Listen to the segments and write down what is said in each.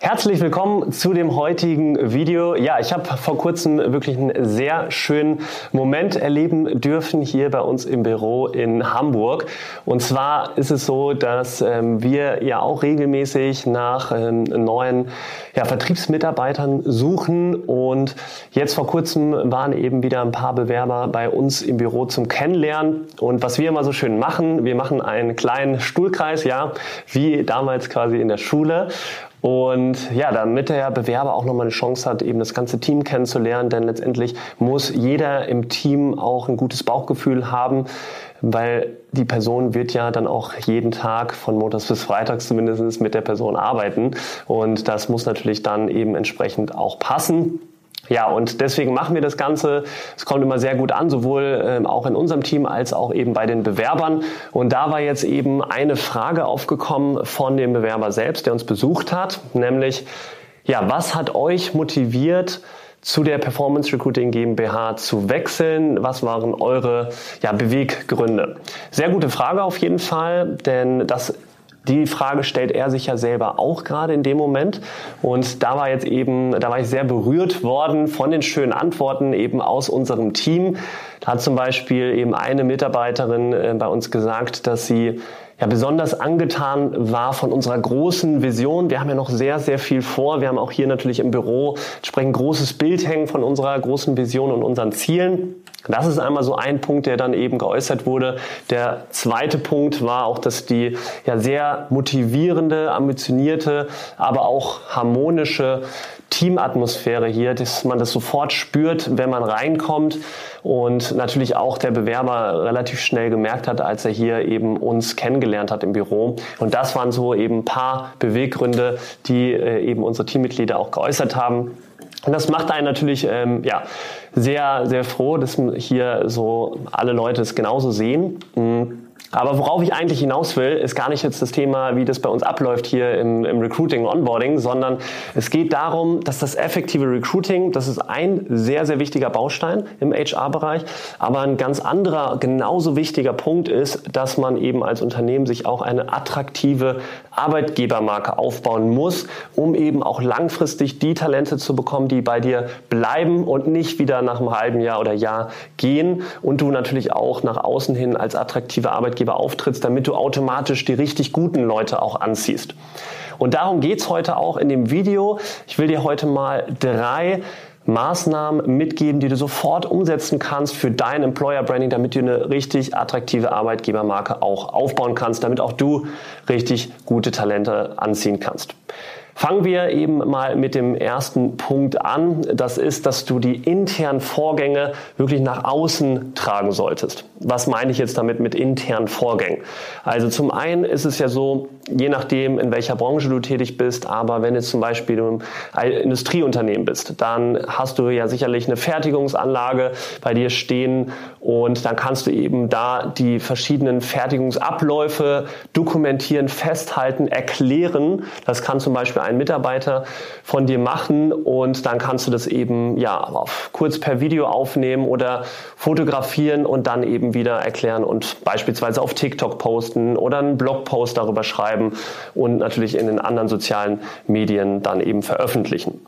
Herzlich willkommen zu dem heutigen Video. Ja, ich habe vor kurzem wirklich einen sehr schönen Moment erleben dürfen hier bei uns im Büro in Hamburg. Und zwar ist es so, dass ähm, wir ja auch regelmäßig nach ähm, neuen ja, Vertriebsmitarbeitern suchen. Und jetzt vor kurzem waren eben wieder ein paar Bewerber bei uns im Büro zum Kennenlernen. Und was wir immer so schön machen, wir machen einen kleinen Stuhlkreis, ja, wie damals quasi in der Schule. Und ja, damit der Bewerber auch nochmal eine Chance hat, eben das ganze Team kennenzulernen, denn letztendlich muss jeder im Team auch ein gutes Bauchgefühl haben, weil die Person wird ja dann auch jeden Tag von Montags bis Freitags zumindest mit der Person arbeiten. Und das muss natürlich dann eben entsprechend auch passen. Ja, und deswegen machen wir das Ganze. Es kommt immer sehr gut an, sowohl ähm, auch in unserem Team als auch eben bei den Bewerbern. Und da war jetzt eben eine Frage aufgekommen von dem Bewerber selbst, der uns besucht hat, nämlich, ja, was hat euch motiviert, zu der Performance Recruiting GmbH zu wechseln? Was waren eure ja, Beweggründe? Sehr gute Frage auf jeden Fall, denn das die Frage stellt er sich ja selber auch gerade in dem Moment. Und da war jetzt eben, da war ich sehr berührt worden von den schönen Antworten eben aus unserem Team. Da hat zum Beispiel eben eine Mitarbeiterin äh, bei uns gesagt, dass sie ja besonders angetan war von unserer großen Vision. Wir haben ja noch sehr, sehr viel vor. Wir haben auch hier natürlich im Büro entsprechend großes Bild hängen von unserer großen Vision und unseren Zielen. Das ist einmal so ein Punkt, der dann eben geäußert wurde. Der zweite Punkt war auch, dass die ja sehr motivierende, ambitionierte, aber auch harmonische Teamatmosphäre hier, dass man das sofort spürt, wenn man reinkommt und natürlich auch der Bewerber relativ schnell gemerkt hat, als er hier eben uns kennengelernt hat im Büro. Und das waren so eben ein paar Beweggründe, die äh, eben unsere Teammitglieder auch geäußert haben. Und das macht einen natürlich ähm, ja, sehr, sehr froh, dass hier so alle Leute es genauso sehen. Mhm. Aber worauf ich eigentlich hinaus will, ist gar nicht jetzt das Thema, wie das bei uns abläuft hier im, im Recruiting, Onboarding, sondern es geht darum, dass das effektive Recruiting, das ist ein sehr, sehr wichtiger Baustein im HR-Bereich, aber ein ganz anderer, genauso wichtiger Punkt ist, dass man eben als Unternehmen sich auch eine attraktive Arbeitgebermarke aufbauen muss, um eben auch langfristig die Talente zu bekommen, die bei dir bleiben und nicht wieder nach einem halben Jahr oder Jahr gehen und du natürlich auch nach außen hin als attraktive Arbeitgeber Arbeitgeber auftrittst, damit du automatisch die richtig guten Leute auch anziehst. Und darum geht's heute auch in dem Video. Ich will dir heute mal drei Maßnahmen mitgeben, die du sofort umsetzen kannst für dein Employer Branding, damit du eine richtig attraktive Arbeitgebermarke auch aufbauen kannst, damit auch du richtig gute Talente anziehen kannst. Fangen wir eben mal mit dem ersten Punkt an. Das ist, dass du die internen Vorgänge wirklich nach außen tragen solltest. Was meine ich jetzt damit mit internen Vorgängen? Also zum einen ist es ja so, je nachdem, in welcher Branche du tätig bist, aber wenn du zum Beispiel ein Industrieunternehmen bist, dann hast du ja sicherlich eine Fertigungsanlage bei dir stehen und dann kannst du eben da die verschiedenen Fertigungsabläufe dokumentieren, festhalten, erklären. Das kann zum Beispiel ein Mitarbeiter von dir machen und dann kannst du das eben ja auf, kurz per Video aufnehmen oder fotografieren und dann eben wieder erklären und beispielsweise auf TikTok posten oder einen Blogpost darüber schreiben und natürlich in den anderen sozialen Medien dann eben veröffentlichen.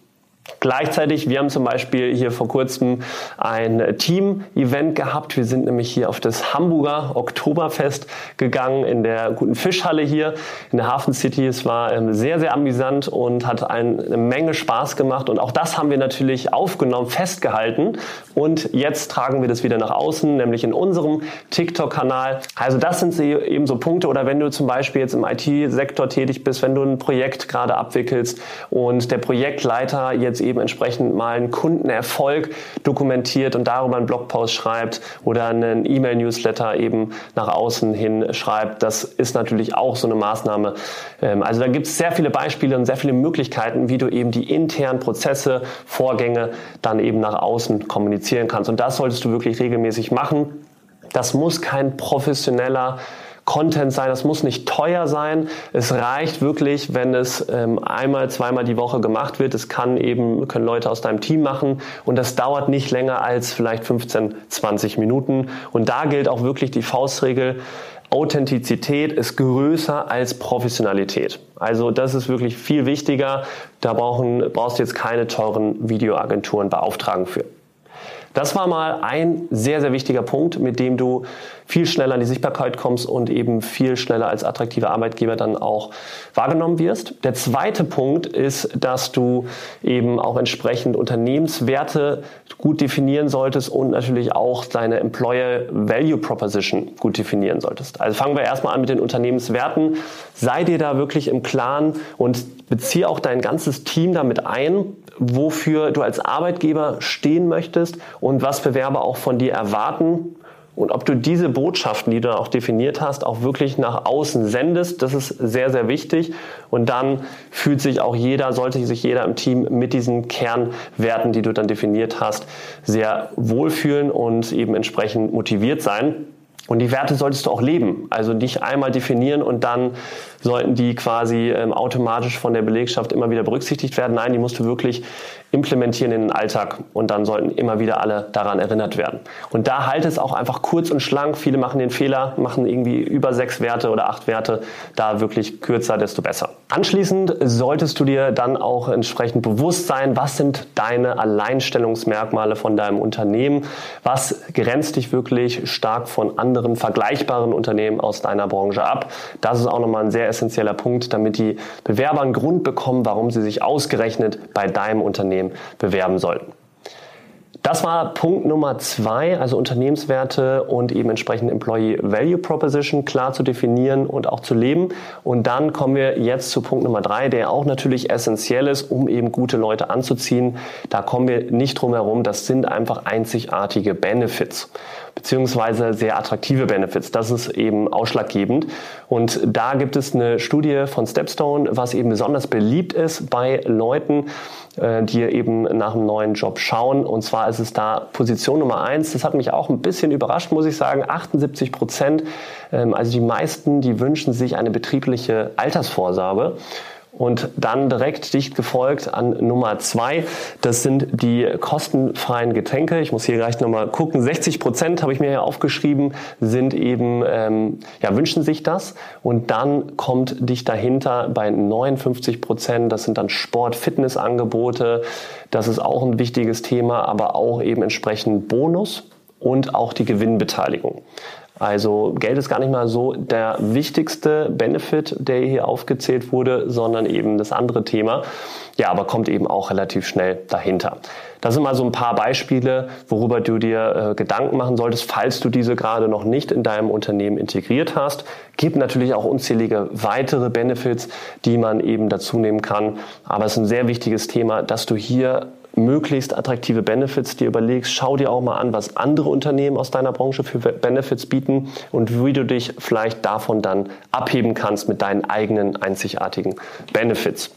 Gleichzeitig, wir haben zum Beispiel hier vor kurzem ein Team-Event gehabt. Wir sind nämlich hier auf das Hamburger Oktoberfest gegangen in der guten Fischhalle hier in der Hafen City. Es war ähm, sehr, sehr amüsant und hat eine Menge Spaß gemacht. Und auch das haben wir natürlich aufgenommen, festgehalten. Und jetzt tragen wir das wieder nach außen, nämlich in unserem TikTok-Kanal. Also das sind eben so Punkte. Oder wenn du zum Beispiel jetzt im IT-Sektor tätig bist, wenn du ein Projekt gerade abwickelst und der Projektleiter jetzt eben eben entsprechend mal einen Kundenerfolg dokumentiert und darüber einen Blogpost schreibt oder einen E-Mail-Newsletter eben nach außen hin schreibt. Das ist natürlich auch so eine Maßnahme. Ähm, also da gibt es sehr viele Beispiele und sehr viele Möglichkeiten, wie du eben die internen Prozesse, Vorgänge dann eben nach außen kommunizieren kannst. Und das solltest du wirklich regelmäßig machen Das muss kein professioneller Content sein, das muss nicht teuer sein. Es reicht wirklich, wenn es ähm, einmal, zweimal die Woche gemacht wird. Es kann eben, können Leute aus deinem Team machen und das dauert nicht länger als vielleicht 15, 20 Minuten. Und da gilt auch wirklich die Faustregel, Authentizität ist größer als Professionalität. Also das ist wirklich viel wichtiger. Da brauchen, brauchst du jetzt keine teuren Videoagenturen beauftragen für. Das war mal ein sehr, sehr wichtiger Punkt, mit dem du viel schneller an die Sichtbarkeit kommst und eben viel schneller als attraktiver Arbeitgeber dann auch wahrgenommen wirst. Der zweite Punkt ist, dass du eben auch entsprechend Unternehmenswerte gut definieren solltest und natürlich auch deine Employer Value Proposition gut definieren solltest. Also fangen wir erstmal an mit den Unternehmenswerten. Sei dir da wirklich im Klaren und beziehe auch dein ganzes Team damit ein, wofür du als Arbeitgeber stehen möchtest und was Bewerber auch von dir erwarten und ob du diese Botschaften, die du auch definiert hast, auch wirklich nach außen sendest. Das ist sehr, sehr wichtig. Und dann fühlt sich auch jeder, sollte sich jeder im Team mit diesen Kernwerten, die du dann definiert hast, sehr wohlfühlen und eben entsprechend motiviert sein. Und die Werte solltest du auch leben. Also nicht einmal definieren und dann sollten die quasi ähm, automatisch von der Belegschaft immer wieder berücksichtigt werden. Nein, die musst du wirklich implementieren in den Alltag und dann sollten immer wieder alle daran erinnert werden. Und da halte es auch einfach kurz und schlank. Viele machen den Fehler, machen irgendwie über sechs Werte oder acht Werte. Da wirklich kürzer, desto besser. Anschließend solltest du dir dann auch entsprechend bewusst sein, was sind deine Alleinstellungsmerkmale von deinem Unternehmen? Was grenzt dich wirklich stark von anderen vergleichbaren Unternehmen aus deiner Branche ab? Das ist auch nochmal ein sehr essentieller Punkt, damit die Bewerber einen Grund bekommen, warum sie sich ausgerechnet bei deinem Unternehmen bewerben sollten. Das war Punkt Nummer zwei, also Unternehmenswerte und eben entsprechend Employee Value Proposition klar zu definieren und auch zu leben. Und dann kommen wir jetzt zu Punkt Nummer drei, der auch natürlich essentiell ist, um eben gute Leute anzuziehen. Da kommen wir nicht drum herum. Das sind einfach einzigartige Benefits beziehungsweise sehr attraktive Benefits. Das ist eben ausschlaggebend. Und da gibt es eine Studie von Stepstone, was eben besonders beliebt ist bei Leuten, die eben nach einem neuen Job schauen. Und zwar ist es da Position Nummer eins. Das hat mich auch ein bisschen überrascht, muss ich sagen. 78 Prozent, ähm, also die meisten, die wünschen sich eine betriebliche Altersvorsorge. Und dann direkt dicht gefolgt an Nummer zwei. Das sind die kostenfreien Getränke. Ich muss hier gleich nochmal gucken. 60 Prozent habe ich mir hier aufgeschrieben, sind eben, ähm, ja, wünschen sich das. Und dann kommt dicht dahinter bei 59 Prozent. Das sind dann Sport-Fitness-Angebote. Das ist auch ein wichtiges Thema, aber auch eben entsprechend Bonus und auch die Gewinnbeteiligung. Also Geld ist gar nicht mal so der wichtigste Benefit, der hier aufgezählt wurde, sondern eben das andere Thema. Ja, aber kommt eben auch relativ schnell dahinter. Das sind mal so ein paar Beispiele, worüber du dir äh, Gedanken machen solltest, falls du diese gerade noch nicht in deinem Unternehmen integriert hast. Gibt natürlich auch unzählige weitere Benefits, die man eben dazu nehmen kann. Aber es ist ein sehr wichtiges Thema, dass du hier möglichst attraktive Benefits dir überlegst. Schau dir auch mal an, was andere Unternehmen aus deiner Branche für Benefits bieten und wie du dich vielleicht davon dann abheben kannst mit deinen eigenen einzigartigen Benefits.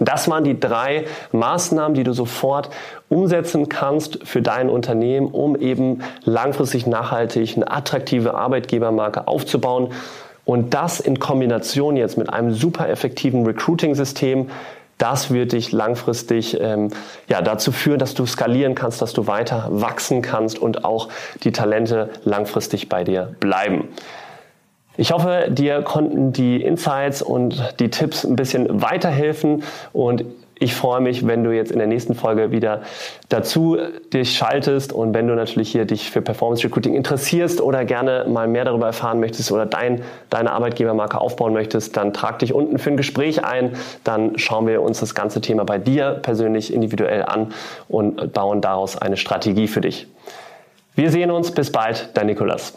Das waren die drei Maßnahmen, die du sofort umsetzen kannst für dein Unternehmen, um eben langfristig nachhaltig eine attraktive Arbeitgebermarke aufzubauen. Und das in Kombination jetzt mit einem super effektiven Recruiting-System, das wird dich langfristig ähm, ja, dazu führen, dass du skalieren kannst, dass du weiter wachsen kannst und auch die Talente langfristig bei dir bleiben. Ich hoffe, dir konnten die Insights und die Tipps ein bisschen weiterhelfen und ich freue mich, wenn du jetzt in der nächsten Folge wieder dazu dich schaltest und wenn du natürlich hier dich für Performance Recruiting interessierst oder gerne mal mehr darüber erfahren möchtest oder dein, deine Arbeitgebermarke aufbauen möchtest, dann trag dich unten für ein Gespräch ein. Dann schauen wir uns das ganze Thema bei dir persönlich individuell an und bauen daraus eine Strategie für dich. Wir sehen uns. Bis bald. Dein Nikolas.